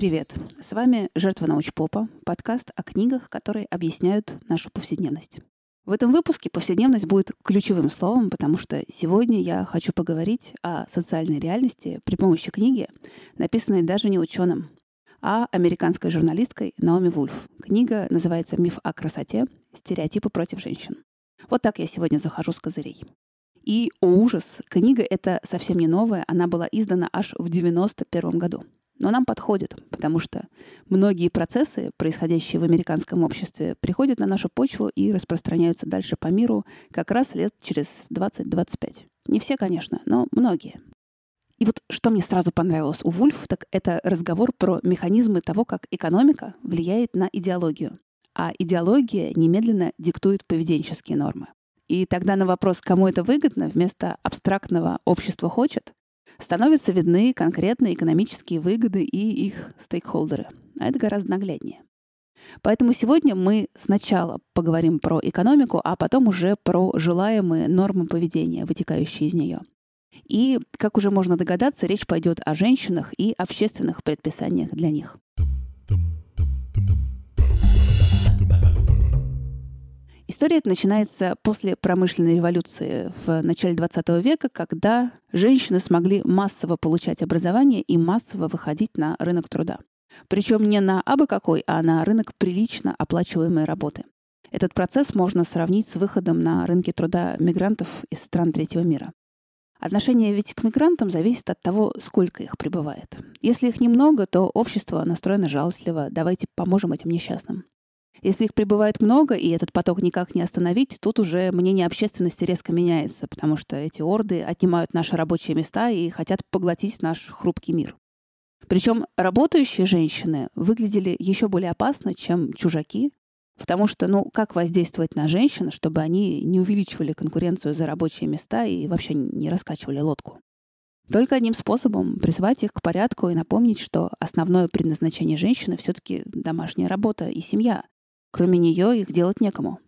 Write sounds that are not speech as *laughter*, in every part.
Привет! С вами «Жертва научпопа», подкаст о книгах, которые объясняют нашу повседневность. В этом выпуске повседневность будет ключевым словом, потому что сегодня я хочу поговорить о социальной реальности при помощи книги, написанной даже не ученым, а американской журналисткой Наоми Вульф. Книга называется «Миф о красоте. Стереотипы против женщин». Вот так я сегодня захожу с козырей. И, о ужас, книга эта совсем не новая, она была издана аж в 91 году. Но нам подходит, потому что многие процессы, происходящие в американском обществе, приходят на нашу почву и распространяются дальше по миру как раз лет через 20-25. Не все, конечно, но многие. И вот что мне сразу понравилось у Вульф, так это разговор про механизмы того, как экономика влияет на идеологию. А идеология немедленно диктует поведенческие нормы. И тогда на вопрос, кому это выгодно, вместо абстрактного «общество хочет», становятся видны конкретные экономические выгоды и их стейкхолдеры. А это гораздо нагляднее. Поэтому сегодня мы сначала поговорим про экономику, а потом уже про желаемые нормы поведения, вытекающие из нее. И, как уже можно догадаться, речь пойдет о женщинах и общественных предписаниях для них. История начинается после промышленной революции в начале 20 века, когда женщины смогли массово получать образование и массово выходить на рынок труда. Причем не на абы какой, а на рынок прилично оплачиваемой работы. Этот процесс можно сравнить с выходом на рынки труда мигрантов из стран третьего мира. Отношение ведь к мигрантам зависит от того, сколько их прибывает. Если их немного, то общество настроено жалостливо, давайте поможем этим несчастным. Если их прибывает много, и этот поток никак не остановить, тут уже мнение общественности резко меняется, потому что эти орды отнимают наши рабочие места и хотят поглотить наш хрупкий мир. Причем работающие женщины выглядели еще более опасно, чем чужаки, потому что, ну, как воздействовать на женщин, чтобы они не увеличивали конкуренцию за рабочие места и вообще не раскачивали лодку? Только одним способом — призвать их к порядку и напомнить, что основное предназначение женщины все таки домашняя работа и семья, Кроме нее их делать некому.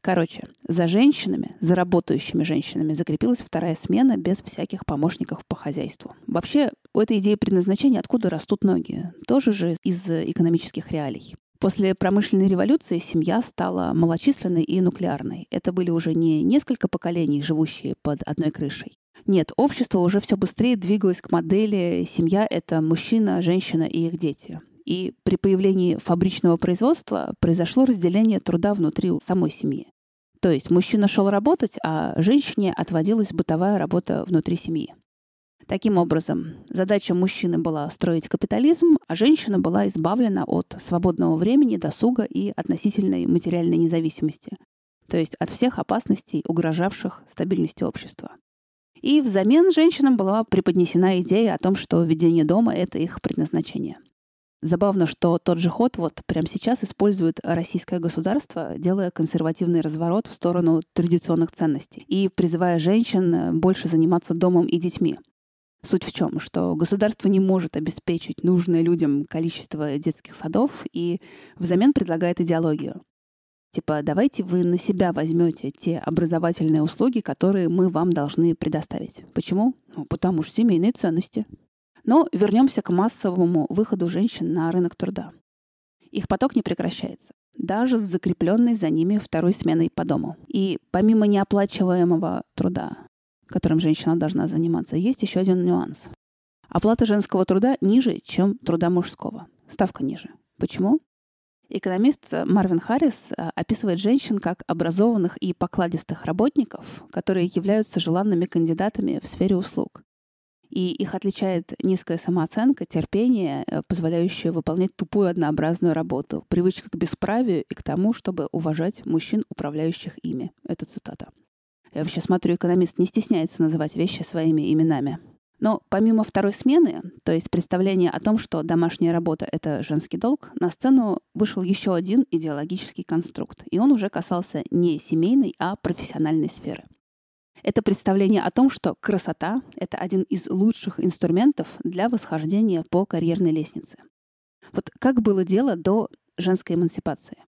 Короче, за женщинами, за работающими женщинами закрепилась вторая смена без всяких помощников по хозяйству. Вообще, у этой идеи предназначения откуда растут ноги? Тоже же из экономических реалий. После промышленной революции семья стала малочисленной и нуклеарной. Это были уже не несколько поколений, живущие под одной крышей. Нет, общество уже все быстрее двигалось к модели «семья — это мужчина, женщина и их дети». И при появлении фабричного производства произошло разделение труда внутри самой семьи. То есть мужчина шел работать, а женщине отводилась бытовая работа внутри семьи. Таким образом, задача мужчины была строить капитализм, а женщина была избавлена от свободного времени, досуга и относительной материальной независимости, то есть от всех опасностей, угрожавших стабильности общества. И взамен женщинам была преподнесена идея о том, что ведение дома — это их предназначение — Забавно, что тот же ход вот прямо сейчас использует российское государство, делая консервативный разворот в сторону традиционных ценностей и призывая женщин больше заниматься домом и детьми. Суть в чем? Что государство не может обеспечить нужное людям количество детских садов и взамен предлагает идеологию. Типа, давайте вы на себя возьмете те образовательные услуги, которые мы вам должны предоставить. Почему? Ну, потому что семейные ценности. Но вернемся к массовому выходу женщин на рынок труда. Их поток не прекращается, даже с закрепленной за ними второй сменой по дому. И помимо неоплачиваемого труда, которым женщина должна заниматься, есть еще один нюанс. Оплата женского труда ниже, чем труда мужского. Ставка ниже. Почему? Экономист Марвин Харрис э, описывает женщин как образованных и покладистых работников, которые являются желанными кандидатами в сфере услуг. И их отличает низкая самооценка, терпение, э, позволяющее выполнять тупую однообразную работу, привычка к бесправию и к тому, чтобы уважать мужчин, управляющих ими. Это цитата. Я вообще смотрю, экономист не стесняется называть вещи своими именами. Но помимо второй смены, то есть представления о том, что домашняя работа — это женский долг, на сцену вышел еще один идеологический конструкт. И он уже касался не семейной, а профессиональной сферы. Это представление о том, что красота — это один из лучших инструментов для восхождения по карьерной лестнице. Вот как было дело до женской эмансипации?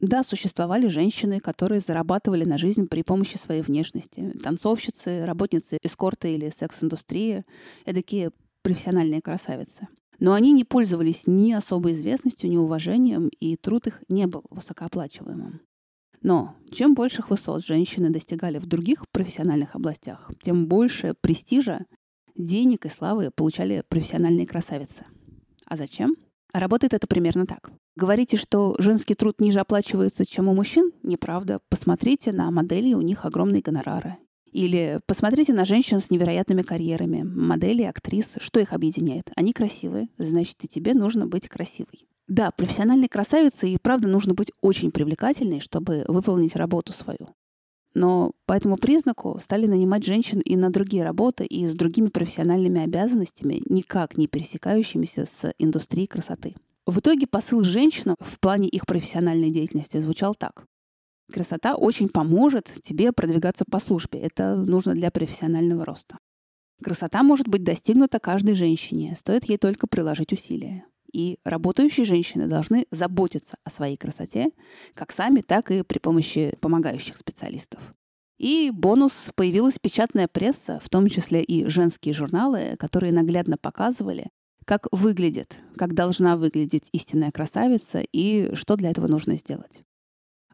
Да, существовали женщины, которые зарабатывали на жизнь при помощи своей внешности. Танцовщицы, работницы эскорта или секс-индустрии — эдакие профессиональные красавицы. Но они не пользовались ни особой известностью, ни уважением, и труд их не был высокооплачиваемым. Но чем больших высот женщины достигали в других профессиональных областях, тем больше престижа, денег и славы получали профессиональные красавицы. А зачем? Работает это примерно так. Говорите, что женский труд ниже оплачивается, чем у мужчин? Неправда. Посмотрите на модели, у них огромные гонорары. Или посмотрите на женщин с невероятными карьерами, модели, актрис. Что их объединяет? Они красивые, значит, и тебе нужно быть красивой. Да, профессиональной красавице и правда нужно быть очень привлекательной, чтобы выполнить работу свою. Но по этому признаку стали нанимать женщин и на другие работы, и с другими профессиональными обязанностями, никак не пересекающимися с индустрией красоты. В итоге посыл женщинам в плане их профессиональной деятельности звучал так. Красота очень поможет тебе продвигаться по службе. Это нужно для профессионального роста. Красота может быть достигнута каждой женщине, стоит ей только приложить усилия. И работающие женщины должны заботиться о своей красоте, как сами, так и при помощи помогающих специалистов. И бонус появилась печатная пресса, в том числе и женские журналы, которые наглядно показывали, как выглядит, как должна выглядеть истинная красавица и что для этого нужно сделать.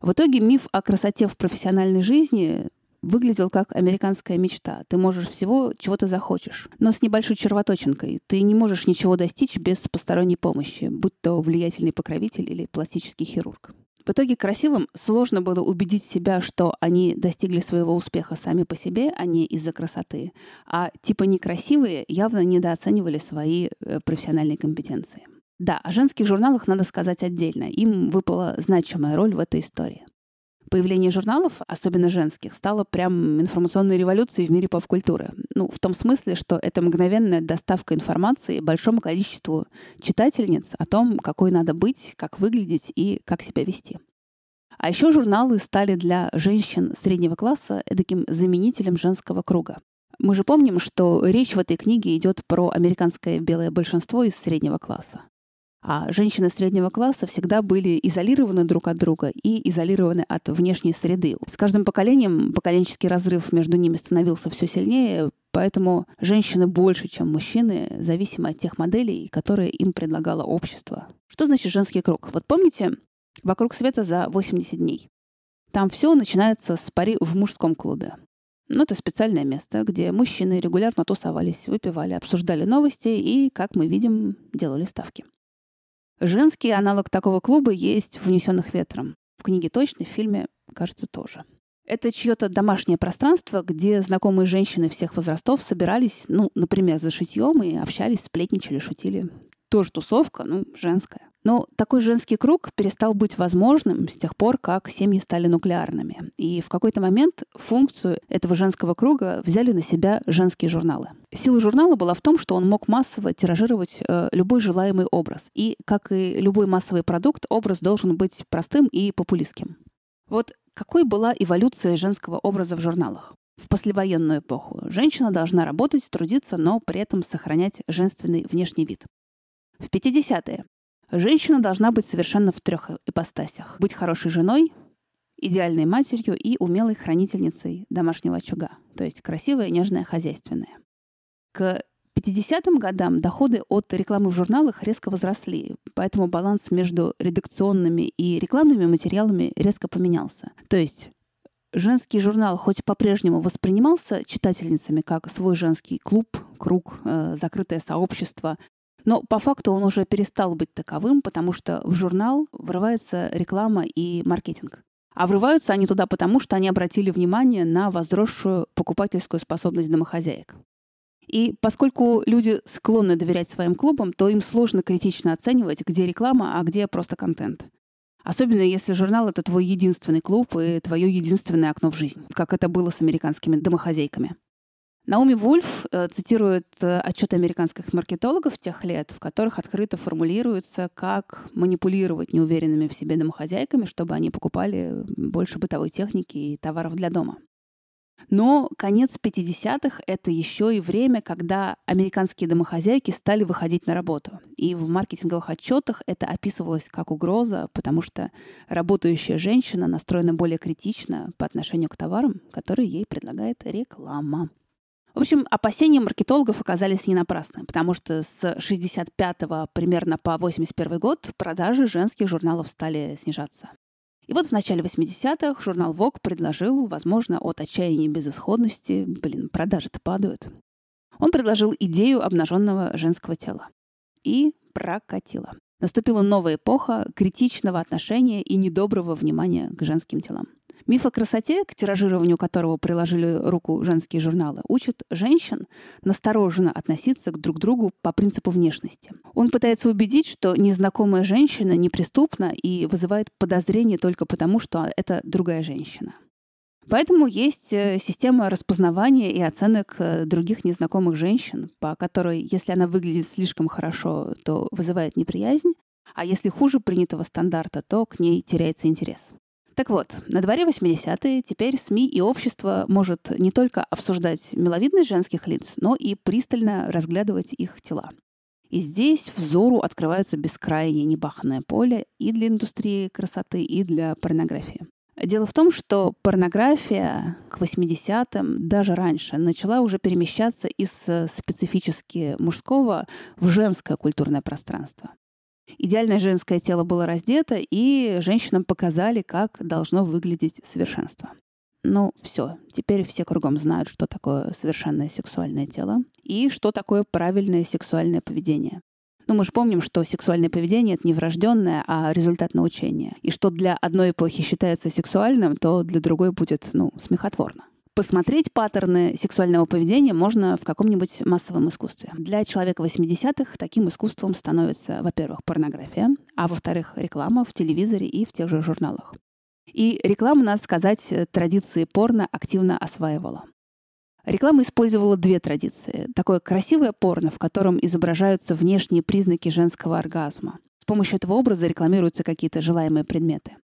В итоге миф о красоте в профессиональной жизни выглядел как американская мечта. Ты можешь всего, чего ты захочешь, но с небольшой червоточинкой. Ты не можешь ничего достичь без посторонней помощи, будь то влиятельный покровитель или пластический хирург. В итоге красивым сложно было убедить себя, что они достигли своего успеха сами по себе, а не из-за красоты. А типа некрасивые явно недооценивали свои э, профессиональные компетенции. Да, о женских журналах надо сказать отдельно. Им выпала значимая роль в этой истории. Появление журналов, особенно женских, стало прям информационной революцией в мире поп-культуры. Ну, в том смысле, что это мгновенная доставка информации большому количеству читательниц о том, какой надо быть, как выглядеть и как себя вести. А еще журналы стали для женщин среднего класса таким заменителем женского круга. Мы же помним, что речь в этой книге идет про американское белое большинство из среднего класса. А женщины среднего класса всегда были изолированы друг от друга и изолированы от внешней среды. С каждым поколением поколенческий разрыв между ними становился все сильнее, поэтому женщины больше, чем мужчины, зависимы от тех моделей, которые им предлагало общество. Что значит женский круг? Вот помните «Вокруг света за 80 дней»? Там все начинается с пари в мужском клубе. Ну, это специальное место, где мужчины регулярно тусовались, выпивали, обсуждали новости и, как мы видим, делали ставки. Женский аналог такого клуба есть в «Внесенных ветром». В книге точно, в фильме, кажется, тоже. Это чье-то домашнее пространство, где знакомые женщины всех возрастов собирались, ну, например, за шитьем и общались, сплетничали, шутили. Тоже тусовка, ну, женская. Но такой женский круг перестал быть возможным с тех пор, как семьи стали нуклеарными. И в какой-то момент функцию этого женского круга взяли на себя женские журналы. Сила журнала была в том, что он мог массово тиражировать э, любой желаемый образ. И, как и любой массовый продукт, образ должен быть простым и популистским. Вот какой была эволюция женского образа в журналах? В послевоенную эпоху женщина должна работать, трудиться, но при этом сохранять женственный внешний вид. В 50-е Женщина должна быть совершенно в трех ипостасях. Быть хорошей женой, идеальной матерью и умелой хранительницей домашнего очага. То есть красивая, нежная, хозяйственная. К 50-м годам доходы от рекламы в журналах резко возросли, поэтому баланс между редакционными и рекламными материалами резко поменялся. То есть женский журнал хоть по-прежнему воспринимался читательницами как свой женский клуб, круг, э, закрытое сообщество, но по факту он уже перестал быть таковым, потому что в журнал врывается реклама и маркетинг. А врываются они туда потому, что они обратили внимание на возросшую покупательскую способность домохозяек. И поскольку люди склонны доверять своим клубам, то им сложно критично оценивать, где реклама, а где просто контент. Особенно если журнал — это твой единственный клуб и твое единственное окно в жизнь, как это было с американскими домохозяйками. Науми Вульф э, цитирует э, отчеты американских маркетологов тех лет, в которых открыто формулируется, как манипулировать неуверенными в себе домохозяйками, чтобы они покупали больше бытовой техники и товаров для дома. Но конец 50-х — это еще и время, когда американские домохозяйки стали выходить на работу. И в маркетинговых отчетах это описывалось как угроза, потому что работающая женщина настроена более критично по отношению к товарам, которые ей предлагает реклама. В общем, опасения маркетологов оказались не напрасны, потому что с 65 примерно по 81 год продажи женских журналов стали снижаться. И вот в начале 80-х журнал Vogue предложил, возможно, от отчаяния и безысходности, блин, продажи-то падают, он предложил идею обнаженного женского тела. И прокатило. Наступила новая эпоха критичного отношения и недоброго внимания к женским телам. Миф о красоте, к тиражированию которого приложили руку женские журналы, учит женщин настороженно относиться к друг другу по принципу внешности. Он пытается убедить, что незнакомая женщина неприступна и вызывает подозрение только потому, что это другая женщина. Поэтому есть э, система распознавания и оценок э, других незнакомых женщин, по которой, если она выглядит слишком хорошо, то вызывает неприязнь, а если хуже принятого стандарта, то к ней теряется интерес. Так вот, на дворе 80-е теперь СМИ и общество может не только обсуждать миловидность женских лиц, но и пристально разглядывать их тела. И здесь взору открываются бескрайнее небаханное поле и для индустрии красоты, и для порнографии. Дело в том, что порнография к 80-м, даже раньше, начала уже перемещаться из специфически мужского в женское культурное пространство. Идеальное женское тело было раздето, и женщинам показали, как должно выглядеть совершенство. Ну, все. Теперь все кругом знают, что такое совершенное сексуальное тело и что такое правильное сексуальное поведение. Ну, мы же помним, что сексуальное поведение — это не врожденное, а результат научения. И что для одной эпохи считается сексуальным, то для другой будет, ну, смехотворно. Посмотреть паттерны сексуального поведения можно в каком-нибудь массовом искусстве. Для человека 80-х таким искусством становится, во-первых, порнография, а во-вторых, реклама в телевизоре и в тех же журналах. И реклама, надо сказать, традиции порно активно осваивала. Реклама использовала две традиции. Такое красивое порно, в котором изображаются внешние признаки женского оргазма. С помощью этого образа рекламируются какие-то желаемые предметы.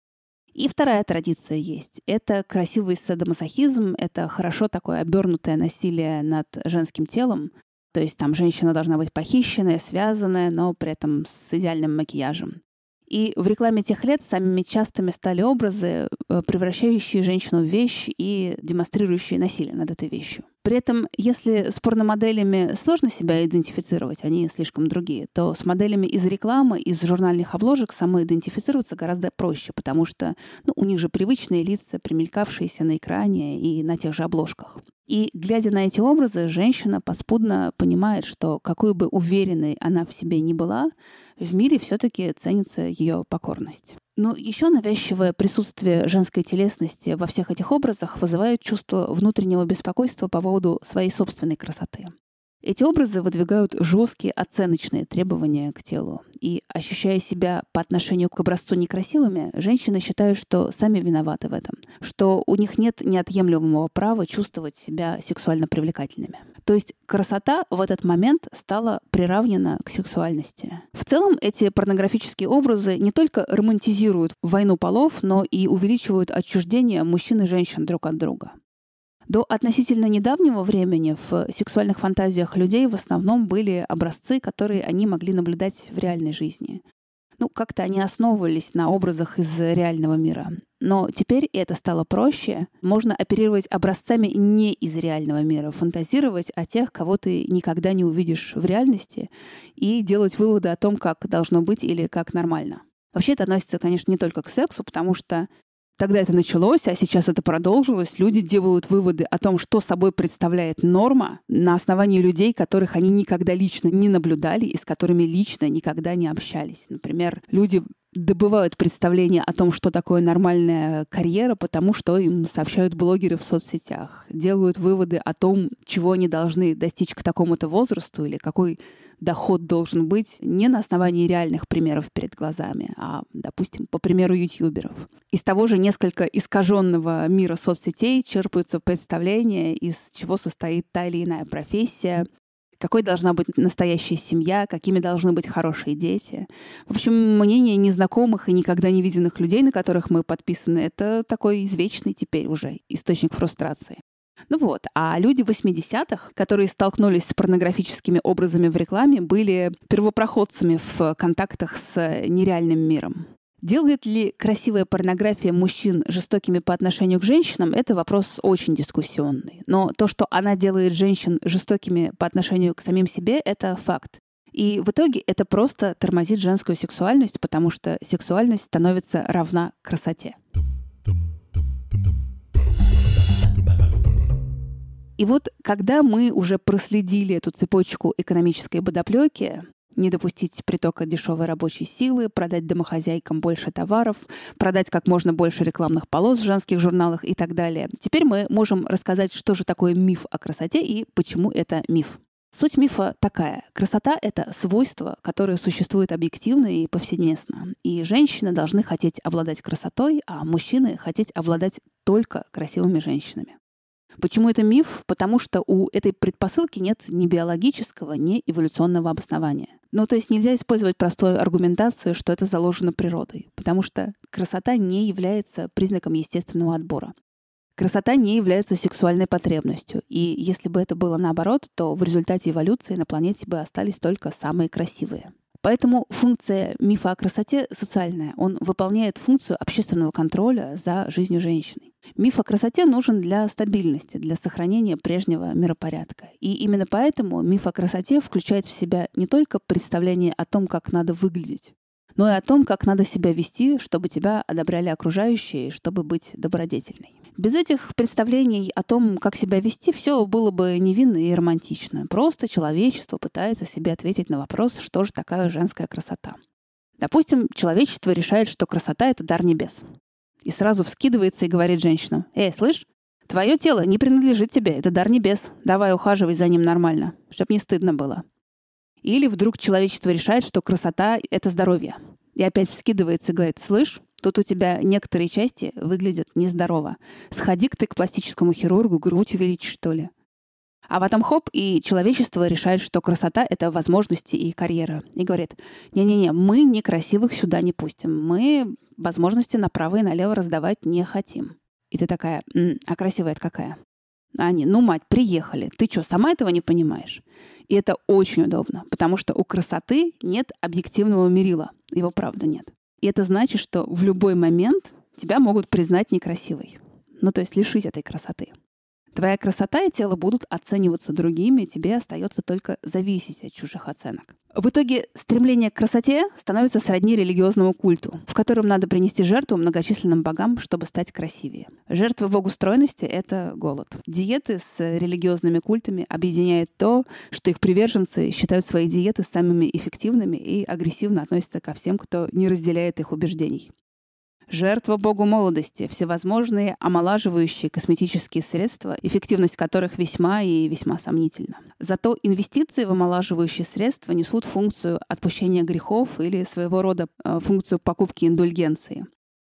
И вторая традиция есть. Это красивый садомасохизм, это хорошо такое обернутое насилие над женским телом. То есть там женщина должна быть похищенная, связанная, но при этом с идеальным макияжем. И в рекламе тех лет самыми частыми стали образы, э, превращающие женщину в вещь и демонстрирующие насилие над этой вещью. При этом, если с порномоделями сложно себя идентифицировать, они слишком другие, то с моделями из рекламы, из журнальных обложек самоидентифицироваться гораздо проще, потому что ну, у них же привычные лица, примелькавшиеся на экране и на тех же обложках. И глядя на эти образы, женщина поспудно понимает, что какой бы уверенной она в себе ни была, в мире все-таки ценится ее покорность. Но еще навязчивое присутствие женской телесности во всех этих образах вызывает чувство внутреннего беспокойства по поводу своей собственной красоты. Эти образы выдвигают жесткие оценочные требования к телу. И, ощущая себя по отношению к образцу некрасивыми, женщины считают, что сами виноваты в этом, что у них нет неотъемлемого права чувствовать себя сексуально привлекательными. То есть красота в этот момент стала приравнена к сексуальности. В целом эти порнографические образы не только романтизируют войну полов, но и увеличивают отчуждение мужчин и женщин друг от друга. До относительно недавнего времени в сексуальных фантазиях людей в основном были образцы, которые они могли наблюдать в реальной жизни. Ну, как-то они основывались на образах из реального мира. Но теперь это стало проще. Можно оперировать образцами не из реального мира, фантазировать о тех, кого ты никогда не увидишь в реальности, и делать выводы о том, как должно быть или как нормально. Вообще это относится, конечно, не только к сексу, потому что Тогда это началось, а сейчас это продолжилось. Люди делают выводы о том, что собой представляет норма на основании людей, которых они никогда лично не наблюдали и с которыми лично никогда не общались. Например, люди добывают представление о том, что такое нормальная карьера, потому что им сообщают блогеры в соцсетях, делают выводы о том, чего они должны достичь к такому-то возрасту или какой доход должен быть не на основании реальных примеров перед глазами, а, допустим, по примеру ютуберов. Из того же несколько искаженного мира соцсетей черпаются представления, из чего состоит та или иная профессия, какой должна быть настоящая семья, какими должны быть хорошие дети. В общем, мнение незнакомых и никогда не виденных людей, на которых мы подписаны, это такой извечный теперь уже источник фрустрации. Ну вот, а люди 80-х, которые столкнулись с порнографическими образами в рекламе, были первопроходцами в контактах с нереальным миром. Делает ли красивая порнография мужчин жестокими по отношению к женщинам, это вопрос очень дискуссионный. Но то, что она делает женщин жестокими по отношению к самим себе, это факт. И в итоге это просто тормозит женскую сексуальность, потому что сексуальность становится равна красоте. И вот когда мы уже проследили эту цепочку экономической бодоплеки, не допустить притока дешевой рабочей силы, продать домохозяйкам больше товаров, продать как можно больше рекламных полос в женских журналах и так далее. Теперь мы можем рассказать, что же такое миф о красоте и почему это миф. Суть мифа такая. Красота — это свойство, которое существует объективно и повсеместно. И женщины должны хотеть обладать красотой, а мужчины — хотеть обладать только красивыми женщинами. Почему это миф? Потому что у этой предпосылки нет ни биологического, ни эволюционного обоснования. Ну, то есть нельзя использовать простую аргументацию, что это заложено природой, потому что красота не является признаком естественного отбора. Красота не является сексуальной потребностью, и если бы это было наоборот, то в результате эволюции на планете бы остались только самые красивые. Поэтому функция мифа о красоте социальная. Он выполняет функцию общественного контроля за жизнью женщины. Миф о красоте нужен для стабильности, для сохранения прежнего миропорядка. И именно поэтому миф о красоте включает в себя не только представление о том, как надо выглядеть, но и о том, как надо себя вести, чтобы тебя одобряли окружающие, чтобы быть добродетельной. Без этих представлений о том, как себя вести, все было бы невинно и романтично. Просто человечество пытается себе ответить на вопрос, что же такая женская красота. Допустим, человечество решает, что красота — это дар небес. И сразу вскидывается и говорит женщинам, «Эй, слышь, твое тело не принадлежит тебе, это дар небес. Давай ухаживай за ним нормально, чтоб не стыдно было». Или вдруг человечество решает, что красота — это здоровье. И опять вскидывается и говорит, «Слышь, Тут у тебя некоторые части выглядят нездорово. Сходи-ка ты к пластическому хирургу, грудь увеличь, что ли. А потом хоп, и человечество решает, что красота — это возможности и карьера. И говорит, не-не-не, мы некрасивых сюда не пустим. Мы возможности направо и налево раздавать не хотим. И ты такая, а красивая это какая? А они, ну, мать, приехали. Ты что, сама этого не понимаешь? И это очень удобно, потому что у красоты нет объективного мерила. Его правда нет. И это значит, что в любой момент тебя могут признать некрасивой. Ну, то есть лишить этой красоты. Твоя красота и тело будут оцениваться другими, тебе остается только зависеть от чужих оценок. В итоге стремление к красоте становится сродни религиозному культу, в котором надо принести жертву многочисленным богам, чтобы стать красивее. Жертва богу стройности — это голод. Диеты с религиозными культами объединяет то, что их приверженцы считают свои диеты самыми эффективными и агрессивно относятся ко всем, кто не разделяет их убеждений. Жертва богу молодости, всевозможные омолаживающие косметические средства, эффективность которых весьма и весьма сомнительна. Зато инвестиции в омолаживающие средства несут функцию отпущения грехов или своего рода э, функцию покупки индульгенции.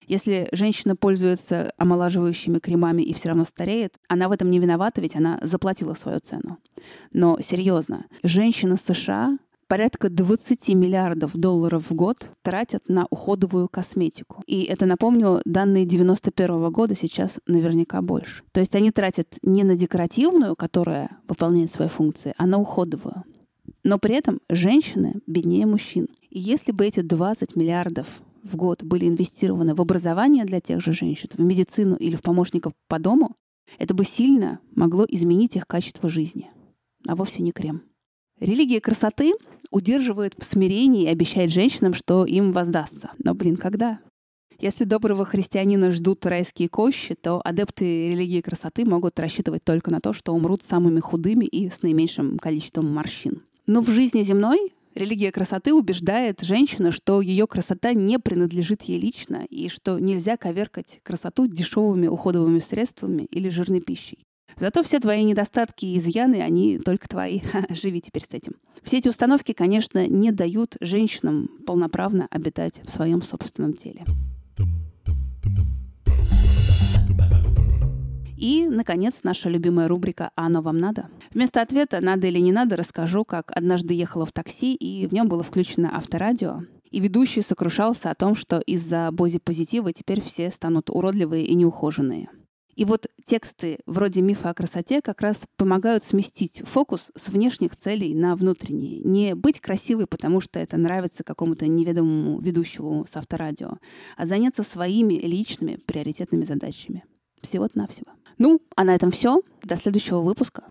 Если женщина пользуется омолаживающими кремами и все равно стареет, она в этом не виновата, ведь она заплатила свою цену. Но серьезно, женщины США порядка 20 миллиардов долларов в год тратят на уходовую косметику. И это, напомню, данные 91 года сейчас наверняка больше. То есть они тратят не на декоративную, которая выполняет свои функции, а на уходовую. Но при этом женщины беднее мужчин. И если бы эти 20 миллиардов в год были инвестированы в образование для тех же женщин, в медицину или в помощников по дому, это бы сильно могло изменить их качество жизни, а вовсе не крем. Религия красоты удерживает в смирении и обещает женщинам, что им воздастся. Но, блин, когда? Если доброго христианина ждут райские кощи, то адепты религии красоты могут рассчитывать только на то, что умрут самыми худыми и с наименьшим количеством морщин. Но в жизни земной религия красоты убеждает женщину, что ее красота не принадлежит ей лично и что нельзя коверкать красоту дешевыми уходовыми средствами или жирной пищей. Зато все твои недостатки и изъяны, они только твои. *laughs* Живи теперь с этим. Все эти установки, конечно, не дают женщинам полноправно обитать в своем собственном теле. И, наконец, наша любимая рубрика «А оно вам надо?». Вместо ответа «надо или не надо» расскажу, как однажды ехала в такси, и в нем было включено авторадио. И ведущий сокрушался о том, что из-за бози-позитива теперь все станут уродливые и неухоженные – И вот тексты вроде мифа о красоте как раз помогают сместить фокус с внешних целей на внутренние. Не быть красивой, потому что это нравится какому-то неведомому ведущему с авторадио, а заняться своими личными приоритетными задачами. Всего-навсего. Ну, а на этом все. До следующего выпуска.